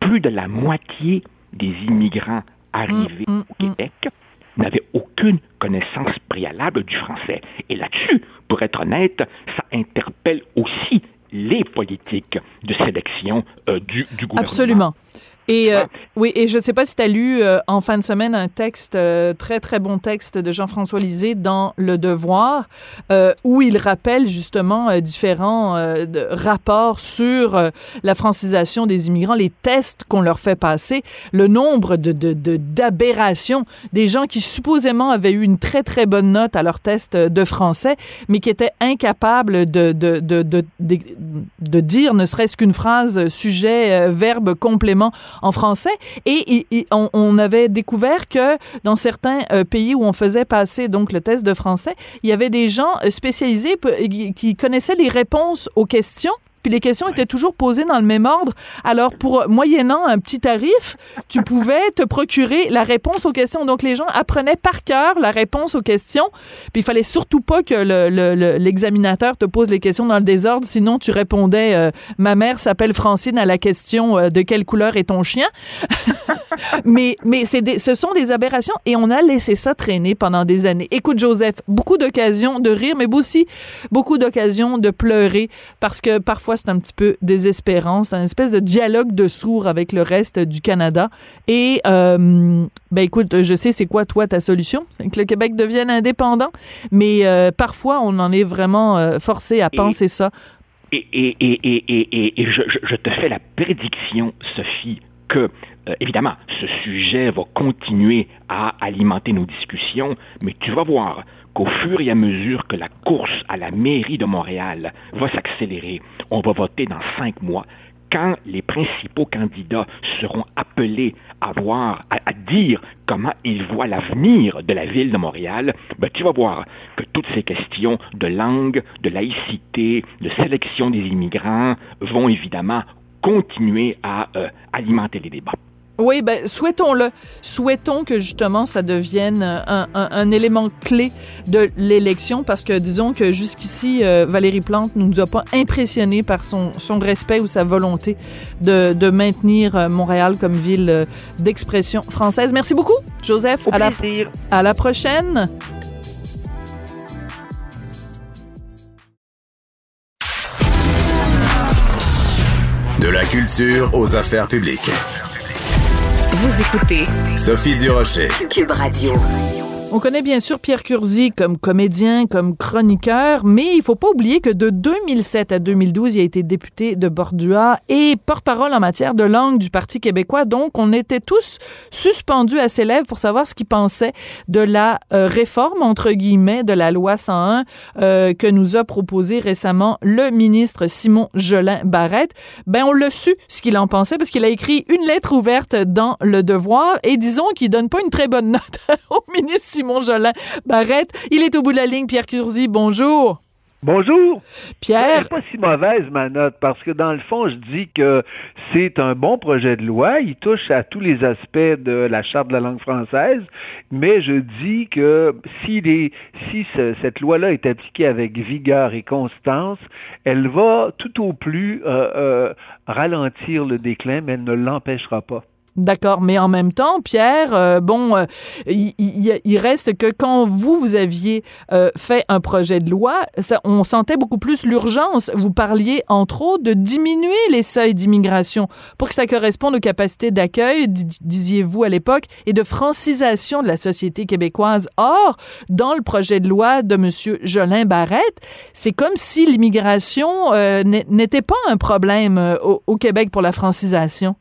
plus de la moitié des immigrants arrivés Mm, mm, au Québec n'avaient aucune connaissance préalable du français. Et là-dessus, pour être honnête, ça interpelle aussi les politiques de sélection euh, du, du gouvernement. Absolument. Et euh, oui, et je ne sais pas si tu as lu euh, en fin de semaine un texte, euh, très très bon texte de Jean-François Lisée dans Le Devoir, euh, où il rappelle justement euh, différents euh, de- rapports sur euh, la francisation des immigrants, les tests qu'on leur fait passer, le nombre de de- de- d'aberrations des gens qui supposément avaient eu une très très bonne note à leur test de français, mais qui étaient incapables de, de, de, de, de, dire ne serait-ce qu'une phrase sujet, verbe, complément en français. Et, on, avait découvert que dans certains euh, pays où on faisait passer donc le test de français, il y avait des gens euh, spécialisés qui connaissaient les réponses aux questions. Puis les questions étaient toujours posées dans le même ordre. Alors, pour moyennant un petit tarif, tu pouvais te procurer la réponse aux questions. Donc, les gens apprenaient par cœur la réponse aux questions. Puis, il fallait surtout pas que le- le- le- l'examinateur te pose les questions dans le désordre. Sinon, tu répondais euh, Ma mère s'appelle Francine à la question euh, De quelle couleur est ton chien [LAUGHS] mais mais des- ce sont des aberrations et on a laissé ça traîner pendant des années. Écoute, Joseph, beaucoup d'occasions de rire, mais aussi beaucoup d'occasions de pleurer parce que parfois c'est un petit peu désespérant. C'est une espèce de dialogue de sourds avec le reste du Canada. Et, euh, ben écoute, je sais c'est quoi toi ta solution, c'est que le Québec devienne indépendant, mais euh, parfois on en est vraiment euh, forcé à penser ça. Et, et, et, et, et, je te fais la prédiction, Sophie, que, euh, évidemment, ce sujet va continuer à alimenter nos discussions, mais tu vas voir qu'au fur et à mesure que la course à la mairie de Montréal va s'accélérer, on va voter dans cinq mois quand les principaux candidats seront appelés à voir, à, dire comment ils voient l'avenir de la ville de Montréal, ben, tu vas voir que toutes ces questions de langue, de laïcité, de sélection des immigrants vont évidemment continuer à euh, alimenter les débats. Oui, ben souhaitons-le. Souhaitons que justement ça devienne un, un, élément clé de l'élection parce que disons que jusqu'ici euh, Valérie Plante ne nous a pas impressionné par son, son respect ou sa volonté de, de maintenir euh, Montréal comme ville euh, d'expression française. Merci beaucoup, Joseph. à la, à la prochaine. De la culture aux affaires publiques. Vous écoutez Sophie Durocher, Cube Radio. On connaît bien sûr Pierre Curzi comme comédien, comme chroniqueur, mais il faut pas oublier que de 2007 à 2012, il a été député de Bordua et porte-parole en matière de langue du Parti québécois. Donc, on était tous suspendus à ses lèvres pour savoir ce qu'il pensait de la euh, réforme, entre guillemets, de la loi 101 euh, que nous a proposé récemment le ministre Simon Jolin Barrette. Ben, on l'a su ce qu'il en pensait parce qu'il a écrit une lettre ouverte dans Le Devoir et disons qu'il donne pas une très bonne [LAUGHS] note au ministre Simon Jolin Barrette. Il est au bout de la ligne. Pierre Curzi, bonjour. Bonjour. Pierre. C'est pas si mauvaise ma note parce que dans le fond, je dis que c'est un bon projet de loi. Il touche à tous les aspects de la charte de la langue française, mais je dis que si, si cette loi-là est appliquée avec vigueur et constance, elle va tout au plus euh, euh, ralentir le déclin, mais elle ne l'empêchera pas. D'accord, mais en même temps, Pierre, euh, bon, euh, il, reste que quand vous, vous aviez euh, fait un projet de loi, ça, on sentait beaucoup plus l'urgence. Vous parliez, entre autres, de diminuer les seuils d'immigration pour que ça corresponde aux capacités d'accueil, disiez-vous à l'époque, et de francisation de la société québécoise. Or, dans le projet de loi de M. Jolin Barrette, c'est comme si l'immigration n'était pas un problème au Québec pour la francisation.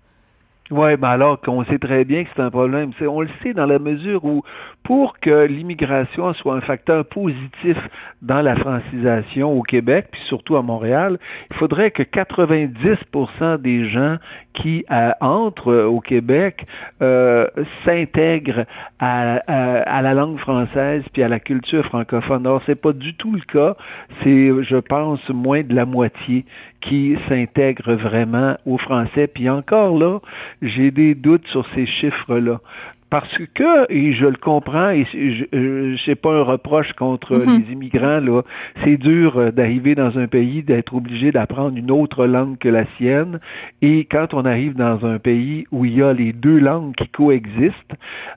Oui, ben alors qu'on sait très bien que c'est un problème. On le sait dans la mesure où, pour que l'immigration soit un facteur positif dans la francisation au Québec, puis surtout à Montréal, il faudrait que 90% des gens qui euh, entrent au Québec euh, s'intègrent à, à, la langue française puis à la culture francophone. Or, c'est pas du tout le cas. C'est, je pense, moins de la moitié qui s'intègrent vraiment au français. Puis encore là, j'ai des doutes sur ces chiffres-là. Parce que, et je le comprends, et je sais pas un reproche contre mhm. les immigrants, là, c'est dur euh, d'arriver dans un pays, d'être obligé d'apprendre une autre langue que la sienne. Et quand on arrive dans un pays où il y a les deux langues qui coexistent,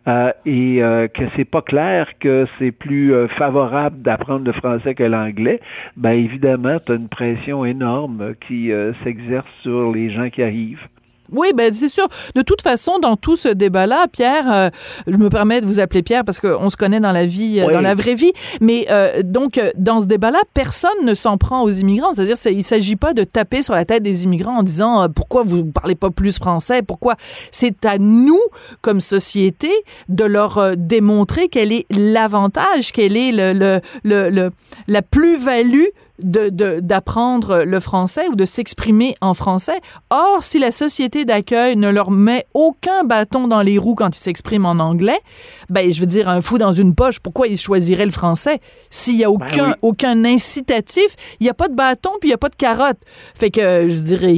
euh, et euh, que c'est pas clair que c'est plus euh, favorable d'apprendre le français que l'anglais, ben évidemment, tu as une pression énorme qui s'exerce sur les gens qui arrivent. Oui, ben c'est sûr. De toute façon, dans tout ce débat-là, Pierre, euh, je me permets de vous appeler Pierre parce qu'on se connaît dans la vie, euh, dans la vraie vie. Mais euh, donc, dans ce débat-là, personne ne s'en prend aux immigrants. C'est-à-dire, il s'agit pas de taper sur la tête des immigrants en disant pourquoi vous parlez pas plus français, pourquoi? C'est à nous, comme société, de leur démontrer quel est l'avantage, quelle est le, le, le la plus-value d'apprendre le français ou de s'exprimer en français. Or, si la société d'accueil ne leur met aucun bâton dans les roues quand ils s'expriment en anglais, ben, je veux dire, un fou dans une poche, pourquoi ils choisiraient le français? S'il n'y a ben aucun, aucun incitatif, il n'y a pas de bâton puis il n'y a pas de carotte. Fait que, je dirais,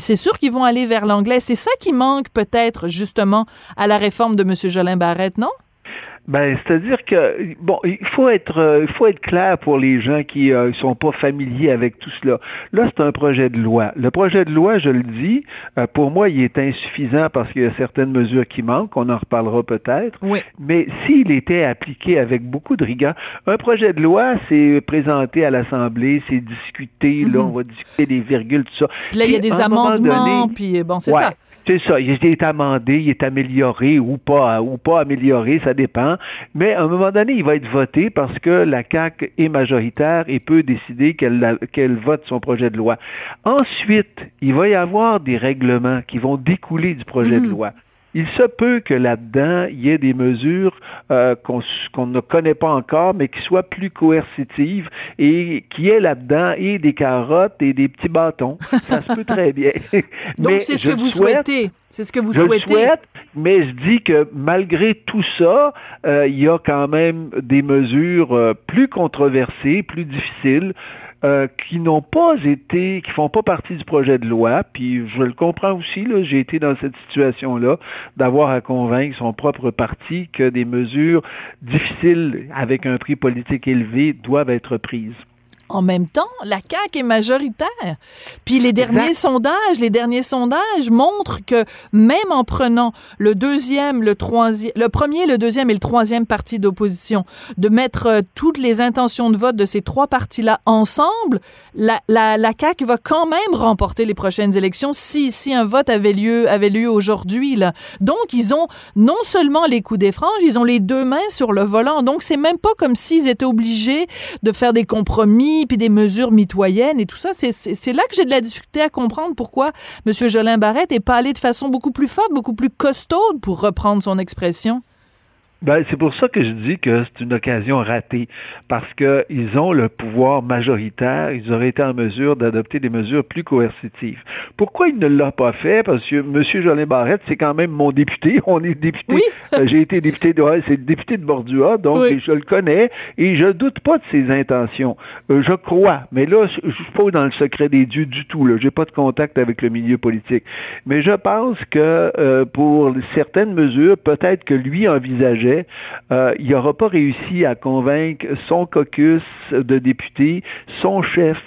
c'est sûr qu'ils vont aller vers l'anglais. C'est ça qui manque peut-être, justement, à la réforme de M. Jolin Barrette, non? Ben, c'est-à-dire que bon, il faut être euh, il faut être clair pour les gens qui euh, sont pas familiers avec tout cela. Là, c'est un projet de loi. Le projet de loi, je le dis, euh, pour moi, il est insuffisant parce qu'il y a certaines mesures qui manquent. On en reparlera peut-être. Oui. Mais s'il était appliqué avec beaucoup de rigueur, un projet de loi, c'est présenté à l'Assemblée, c'est discuté. Là, mhm. on va discuter des virgules, tout ça. Puis là, il y a des amendements, puis bon, c'est ça. C'est ça, il est amendé, il est amélioré ou pas, ou pas amélioré, ça dépend. Mais à un moment donné, il va être voté parce que la CAQ est majoritaire et peut décider qu'elle vote son projet de loi. Ensuite, il va y avoir des règlements qui vont découler du projet de mhm. loi. Il se peut que là-dedans, il y ait des mesures euh, qu'on ne connaît pas encore, mais qui soient plus coercitives et qui ait là-dedans et des carottes et des petits bâtons. Ça se peut très bien. [LAUGHS] Donc, [LAUGHS] c'est ce que vous souhaitez. C'est ce que vous je souhaitez. souhaite, mais je dis que malgré tout ça, euh, il y a quand même des mesures euh, plus controversées, plus difficiles. Euh, qui n'ont pas été, qui font pas partie du projet de loi, puis je le comprends aussi, j'ai été dans cette situation-là, d'avoir à convaincre son propre parti que des mesures difficiles avec un prix politique élevé doivent être prises en même temps, la CAQ est majoritaire. Puis les derniers sondages, les derniers sondages montrent que même en prenant le deuxième, le troisième, le premier, le deuxième et le troisième parti d'opposition, de mettre euh, toutes les intentions de vote de ces trois partis-là ensemble, la, la, la CAQ va quand même remporter les prochaines élections si, si un vote avait lieu, avait lieu aujourd'hui. Là. Donc, ils ont non seulement les coups des franges, ils ont les deux mains sur le volant. Donc, c'est même pas comme s'ils étaient obligés de faire des compromis puis des mesures mitoyennes et tout ça. C'est là que j'ai de la difficulté à comprendre pourquoi M. Jolin Barrette n'est pas allé de façon beaucoup plus forte, beaucoup plus costaude, pour reprendre son expression. Ben, c'est pour ça que je dis que c'est une occasion ratée, parce qu'ils ont le pouvoir majoritaire, ils auraient été en mesure d'adopter des mesures plus coercitives. Pourquoi il ne l'a pas fait? Parce que M. Jolin Barrette, c'est quand même mon député. [LAUGHS] On est député. Oui. Euh, j'ai été député de, c'est le député de Bordua, donc je le connais et je doute pas de ses intentions. Euh, je crois, mais là, je suis pas dans le secret des dieux du tout. Là, j'ai pas de contact avec le milieu politique. Mais je pense que euh, pour certaines mesures, peut-être que lui envisageait euh, il n'aura pas réussi à convaincre son caucus de députés, son chef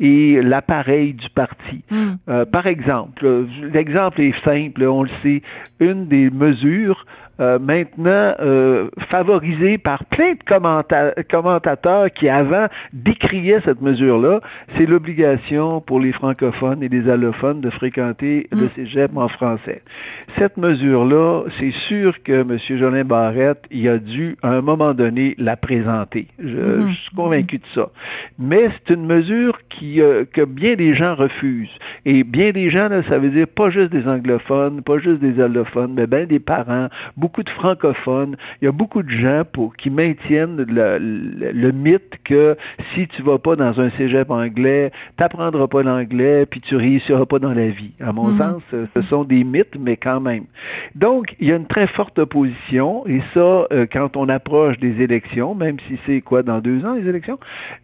et l'appareil du parti. Hmm. Euh, par exemple, l'exemple est simple, on le sait, une des mesures euh, maintenant euh, favorisé par plein de commentateurs qui avant décriaient cette mesure-là, c'est l'obligation pour les francophones et les allophones de fréquenter le mm. cégep en français. Cette mesure-là, c'est sûr que M. Jolin Barrette, il a dû, à un moment donné, la présenter. Je, mm-hmm. suis convaincu de ça. Mais c'est une mesure qui, euh, que bien des gens refusent. Et bien des gens, là, ça veut dire pas juste des anglophones, pas juste des allophones, mais bien des parents, beaucoup de francophones. Il y a beaucoup de gens pour, qui maintiennent le, mythe que si tu vas pas dans un cégep anglais, tu n'apprendras pas l'anglais, puis tu réussiras pas dans la vie. À mon mhm. sens, ce sont des mythes, mais quand même. Donc, il y a une très forte opposition, et ça, euh, quand on approche des élections, même si c'est quoi, dans deux ans, les élections,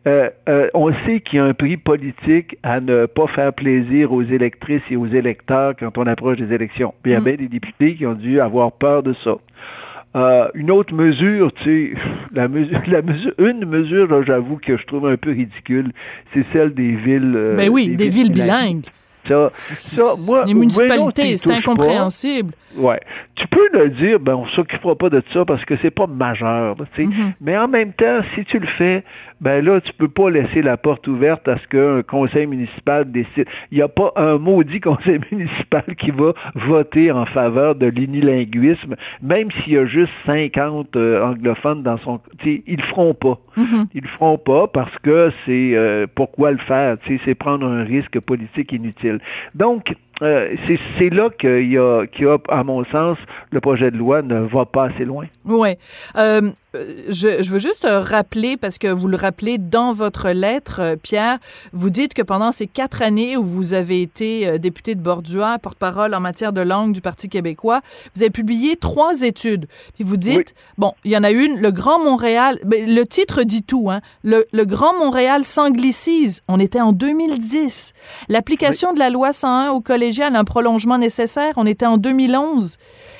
euh, euh, on sait qu'il y a un prix politique à ne pas faire plaisir aux électrices et aux électeurs quand on approche des élections. il y a mhm. bien des députés qui ont dû avoir peur de ça. Euh, une autre mesure, tu sais, [LAUGHS] la mesure, [LAUGHS] la mesure, une mesure, j'avoue que je trouve un peu ridicule, c'est celle des villes. Euh, ben oui, des, villes, bilingues. Ça, ça, moi, les municipalités, c'est incompréhensible. ouais. Tu peux le dire, ben on s'occupera pas de ça parce que c'est pas majeur. Mm-hmm. Mais en même temps, si tu le fais, ben là, tu peux pas laisser la porte ouverte à ce qu'un conseil municipal décide. Il n'y a pas un maudit [LAUGHS] conseil municipal qui va voter en faveur de l'unilinguisme, même s'il y a juste 50 euh, anglophones dans son... Ils le feront pas. Mm-hmm. Ils le feront pas parce que c'est... Euh, pourquoi le faire? C'est prendre un risque politique inutile. Donc, euh, c'est là qu'il y, a, à mon sens, le projet de loi ne va pas assez loin. Oui. Euh, je, veux juste rappeler, parce que vous le rappelez dans votre lettre, euh, Pierre, vous dites que pendant ces quatre années où vous avez été député de Bordua, porte-parole en matière de langue du Parti québécois, vous avez publié trois études. Puis vous dites, bon, il y en a une, le Grand Montréal, le titre dit tout, hein, le, le Grand Montréal s'anglicise. On était en 2010. L'application de la loi 101 au collège un prolongement nécessaire. On était en 2011.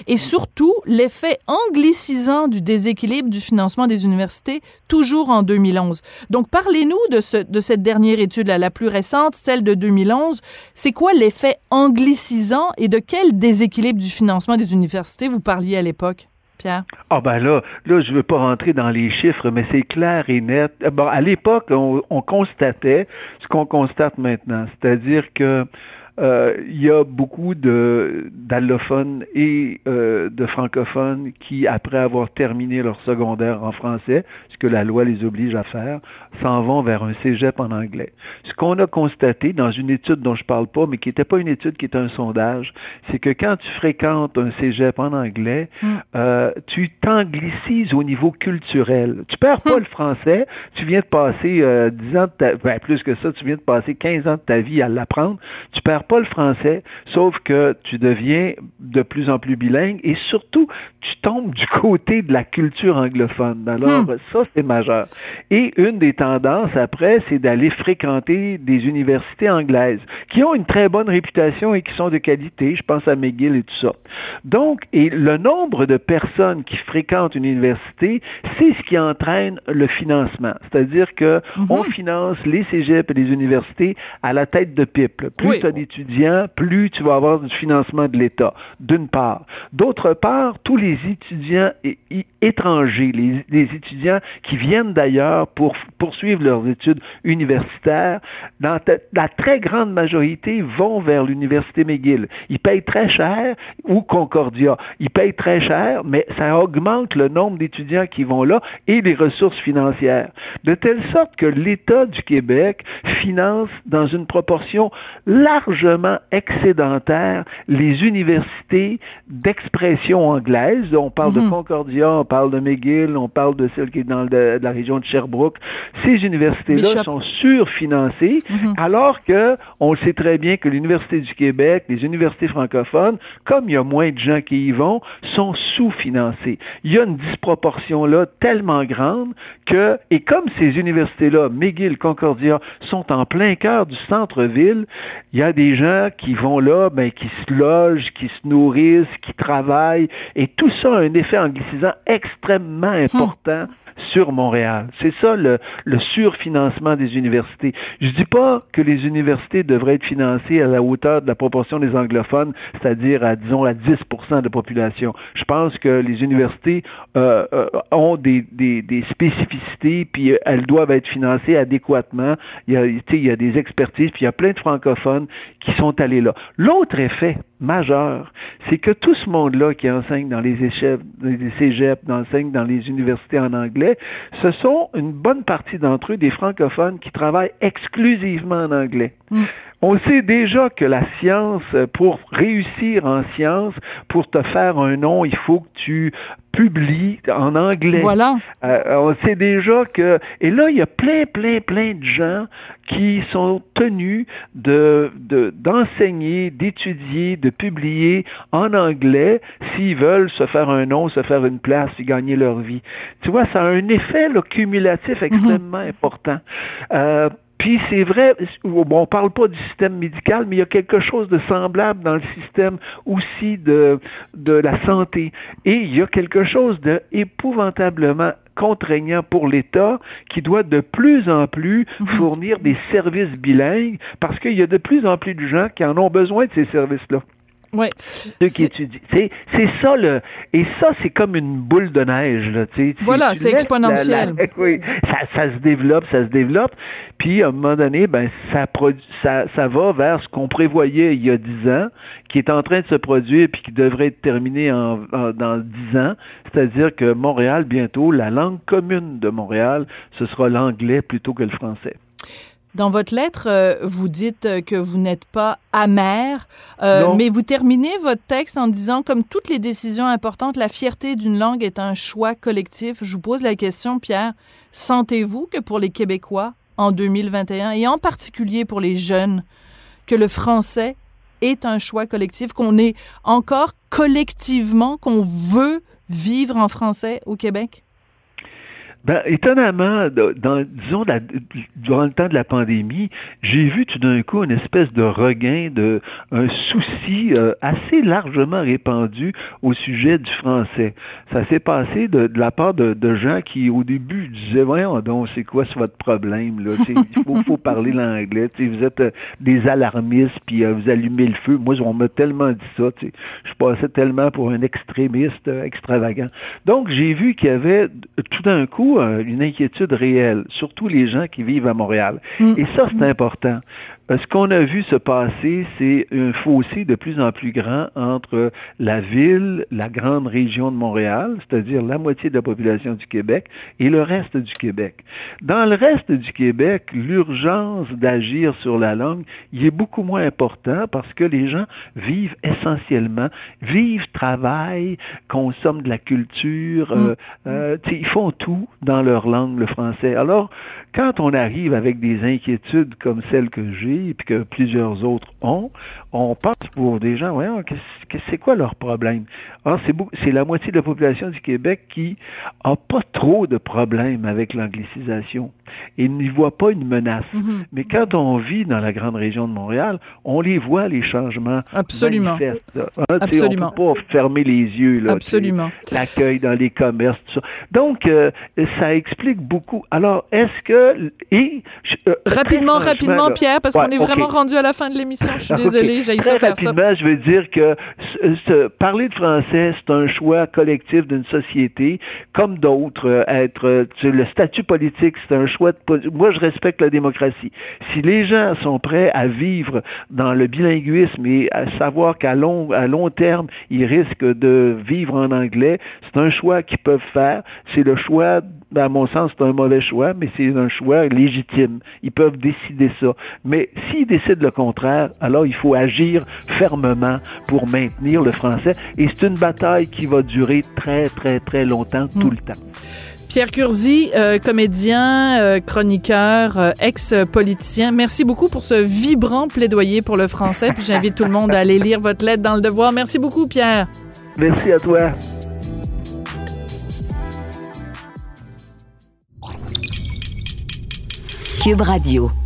Et surtout, l'effet anglicisant du déséquilibre du financement des universités, toujours en 2011. Donc, parlez-nous de, ce, de cette dernière étude, là, la plus récente, celle de 2011. C'est quoi l'effet anglicisant et de quel déséquilibre du financement des universités vous parliez à l'époque? Pierre? Ah ben là, là, je veux pas rentrer dans les chiffres, mais c'est clair et net. Bon, à l'époque, on, on, constatait ce qu'on constate maintenant, c'est-à-dire que euh, il y a beaucoup d'allophones et euh, de francophones qui, après avoir terminé leur secondaire en français, ce que la loi les oblige à faire, s'en vont vers un cégep en anglais. Ce qu'on a constaté dans une étude dont je parle pas, mais qui n'était pas une étude, qui était un sondage, c'est que quand tu fréquentes un cégep en anglais, Mm. euh, tu t'anglicises au niveau culturel. Tu perds pas le français, tu viens de passer euh, 10 ans de ta, ben, plus que ça, tu viens de passer 15 ans de ta vie à l'apprendre. Tu perds pas le français, sauf que tu deviens de plus en plus bilingue et surtout, tu tombes du [LAUGHS] côté de la culture anglophone. Alors, ça, c'est majeur. Et une des tendances après, c'est d'aller fréquenter des universités anglaises qui ont une très bonne réputation et qui sont de qualité. Je pense à McGill et tout ça. Donc, et le nombre de personnes qui fréquentent une université, c'est ce qui entraîne le financement. C'est-à-dire que on finance les cégeps et les universités à la tête de pipe. Plus Oui. tu as d'étudiants, plus tu vas avoir du financement de l'État, d'une part. D'autre part, tous les étudiants étrangers, les, les étudiants qui viennent d'ailleurs pour poursuivre leurs études universitaires, dans la très grande majorité vont vers l'université McGill. Ils payent très cher, ou Concordia. Ils payent très cher, mais ça augmente le nombre d'étudiants qui vont là et les ressources financières. De telle sorte que l'État du Québec finance dans une proportion largement excédentaire les universités d'expression anglaise. On parle de Concordia, on parle de McGill, on parle de celle qui est dans le- de la région de Sherbrooke. Ces universités-là sont surfinancées, alors que on le sait très bien que l'Université du Québec, les universités francophones, comme il y a moins de gens qui y vont, sont sous-financées. Il y a une disproportion là tellement grande que, et comme ces universités-là, McGill, Concordia, sont en plein cœur du centre-ville, il y a des gens qui vont là, ben, qui se logent, qui se nourrissent, qui travaillent, et tout ça a un effet anglicisant extrêmement important sur Montréal. C'est ça le, le surfinancement des universités. Je dis pas que les universités devraient être financées à la hauteur de la proportion des anglophones, c'est-à-dire à disons à 10% de la population. Je pense que les universités euh, euh, ont des, des, des spécificités, puis euh, elles doivent être financées adéquatement. Il y a, il y a des expertises, puis il y a plein de francophones qui sont allés là. L'autre effet majeur, c'est que tout ce monde-là qui enseigne dans les dans les cégeps, enseigne dans les universités en anglais, ce sont une bonne partie d'entre eux des francophones qui travaillent exclusivement en anglais. On sait déjà que la science, pour réussir en science, pour te faire un nom, il faut que tu publies en anglais. Voilà. Euh, on sait déjà que... Et là, il y a plein, plein, plein de gens qui sont tenus de de- d'enseigner, d'étudier, de publier en anglais s'ils veulent se faire un nom, se faire une place et gagner leur vie. Tu vois, ça a un effet là, cumulatif extrêmement important. Euh, puis c'est vrai, bon, on parle pas du système médical, mais il y a quelque chose de semblable dans le système aussi de, de la santé. Et il y a quelque chose de épouvantablement contraignant pour l'État qui doit de plus en plus fournir des services bilingues parce qu'il y a de plus en plus de gens qui en ont besoin de ces services-là. Ouais. Ceux qui C'est- étudient. C'est, ça, le, et ça, c'est comme une boule de neige. Là, tu sais. Tu- Voilà, c'est exponentiel. la- la- [LAUGHS] oui, ça, ça se développe, ça se développe. Puis, à un moment donné, ben, ça, produ- ça, ça va vers ce qu'on prévoyait il y a dix ans, qui est en train de se produire puis qui devrait être terminé en, en- dans dix ans. C'est-à-dire que Montréal, bientôt, la langue commune de Montréal, ce sera l'anglais plutôt que le français. Dans votre lettre, euh, vous dites euh, que vous n'êtes pas amer, euh, mais vous terminez votre texte en disant, comme toutes les décisions importantes, la fierté d'une langue est un choix collectif. Je vous pose la question, Pierre, sentez-vous que pour les Québécois, en 2021, et en particulier pour les jeunes, que le français est un choix collectif, qu'on est encore collectivement, qu'on veut vivre en français au Québec? Ben, étonnamment, dans, disons, la- durant le temps de la pandémie, j'ai vu tout d'un coup une espèce de regain, de un souci euh, assez largement répandu au sujet du français. Ça s'est passé de, de la part de, de gens qui, au début, disaient voyons donc, c'est quoi c'est votre problème là? Il faut, faut parler l'anglais. Vous êtes euh, des alarmistes, puis euh, vous allumez le feu. Moi, on m'a tellement dit ça. tu sais. Je passais tellement pour un extrémiste euh, extravagant. Donc, j'ai vu qu'il y avait tout d'un coup euh, une inquiétude réelle, surtout les gens qui vivent à Montréal. Mm. Et ça, c'est important. Euh, ce qu'on a vu se passer, c'est un fossé de plus en plus grand entre la ville, la grande région de Montréal, c'est-à-dire la moitié de la population du Québec, et le reste du Québec. Dans le reste du Québec, l'urgence d'agir sur la langue, il est beaucoup moins important parce que les gens vivent essentiellement, vivent, travaillent, consomment de la culture, euh, mm. euh, ils font tout dans leur langue, le français. Alors, quand on arrive avec des inquiétudes comme celles que j'ai et que plusieurs autres ont, on pense pour des gens, voyons, c'est quoi leur problème? Alors, c'est la moitié de la population du Québec qui a pas trop de problèmes avec l'anglicisation et n'y voit pas une menace. Mm-hmm. Mais quand on vit dans la grande région de Montréal, on les voit, les changements Absolument. Hein, Absolument. On ne peut pas fermer les yeux. Là, Absolument. L'accueil dans les commerces, tout ça. Donc, euh, ça explique beaucoup. Alors, est-ce que et euh, rapidement, rapidement, Pierre, parce qu'on est vraiment rendu à la fin de l'émission. Je suis [LAUGHS] désolée, j'ai ça faire rapidement, je veux dire que parler de français, c'est un choix collectif d'une société, comme d'autres. Euh, être euh, le statut politique, c'est un choix. De, moi, je respecte la démocratie. Si les gens sont prêts à vivre dans le bilinguisme et à savoir qu'à long, à long terme, ils risquent de vivre en anglais, c'est un choix qu'ils peuvent faire. C'est le choix à mon sens, c'est un mauvais choix, mais c'est un choix légitime. Ils peuvent décider ça. Mais s'ils décident le contraire, alors il faut agir fermement pour maintenir le français. Et c'est une bataille qui va durer très, très, très longtemps, tout le temps. Pierre Curzi, euh, comédien, euh, chroniqueur, euh, ex-politicien, merci beaucoup pour ce vibrant plaidoyer pour le français. Puis j'invite tout le monde à aller lire votre lettre dans le devoir. Merci beaucoup, Pierre. Merci à toi. Cube Radio.